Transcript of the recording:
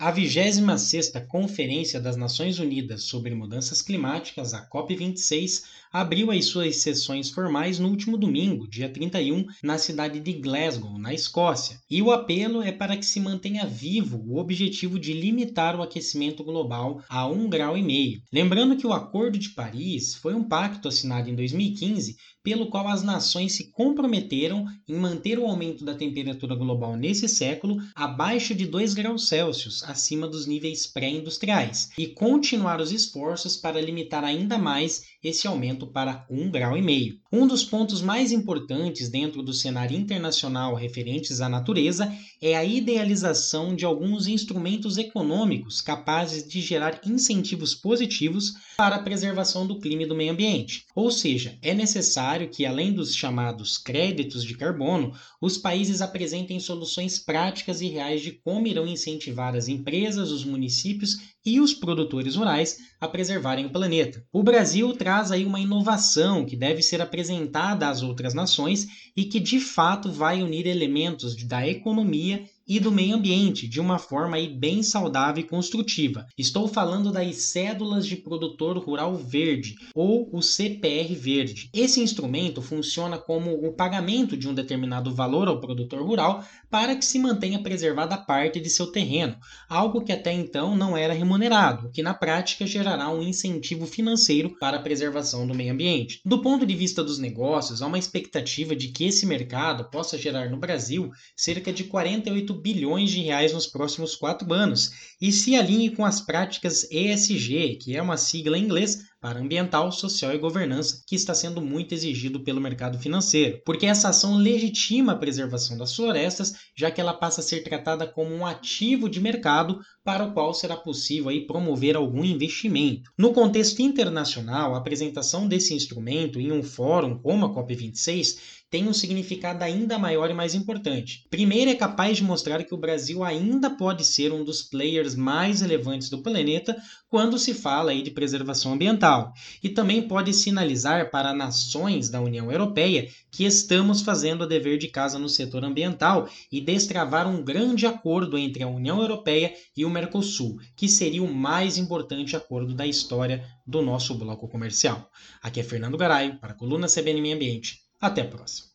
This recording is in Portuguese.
A 26ª Conferência das Nações Unidas sobre Mudanças Climáticas, a COP26, abriu as suas sessões formais no último domingo, dia 31, na cidade de Glasgow, na Escócia. E o apelo é para que se mantenha vivo o objetivo de limitar o aquecimento global a 1,5 grau. Lembrando que o Acordo de Paris foi um pacto assinado em 2015 pelo qual as nações se comprometeram em manter o aumento da temperatura global nesse século abaixo de 2 graus Celsius, acima dos níveis pré-industriais, e continuar os esforços para limitar ainda mais esse aumento para 1,5 grau. Um dos pontos mais importantes dentro do cenário internacional referentes à natureza é a idealização de alguns instrumentos econômicos capazes de gerar incentivos positivos para a preservação do clima e do meio ambiente. Ou seja, é necessário que, além dos chamados créditos de carbono, os países apresentem soluções práticas e reais de como irão incentivar as empresas, os municípios e os produtores rurais a preservarem o planeta. O Brasil traz aí uma inovação que deve ser apresentada às outras nações e que de fato vai unir elementos da economia e do meio ambiente de uma forma aí bem saudável e construtiva. Estou falando das cédulas de produtor rural verde ou o CPR verde. Esse instrumento funciona como o pagamento de um determinado valor ao produtor rural para que se mantenha preservada parte de seu terreno, algo que até então não era remunerado, o que na prática gerará um incentivo financeiro para a preservação do meio ambiente. Do ponto de vista dos negócios, há uma expectativa de que esse mercado possa gerar no Brasil cerca de 48 bilhões de reais nos próximos quatro anos e se alinhe com as práticas ESG, que é uma sigla em inglês para ambiental, social e governança, que está sendo muito exigido pelo mercado financeiro, porque essa ação legitima a preservação das florestas, já que ela passa a ser tratada como um ativo de mercado para o qual será possível aí promover algum investimento. No contexto internacional, a apresentação desse instrumento em um fórum como a COP26 tem um significado ainda maior e mais importante. Primeiro, é capaz de mostrar que o Brasil ainda pode ser um dos players mais relevantes do planeta quando se fala aí de preservação ambiental, e também pode sinalizar para nações da União Europeia que estamos fazendo o dever de casa no setor ambiental e destravar um grande acordo entre a União Europeia e o Mercosul, que seria o mais importante acordo da história do nosso bloco comercial. Aqui é Fernando Garay para a coluna CBN Meio Ambiente. Até a próxima.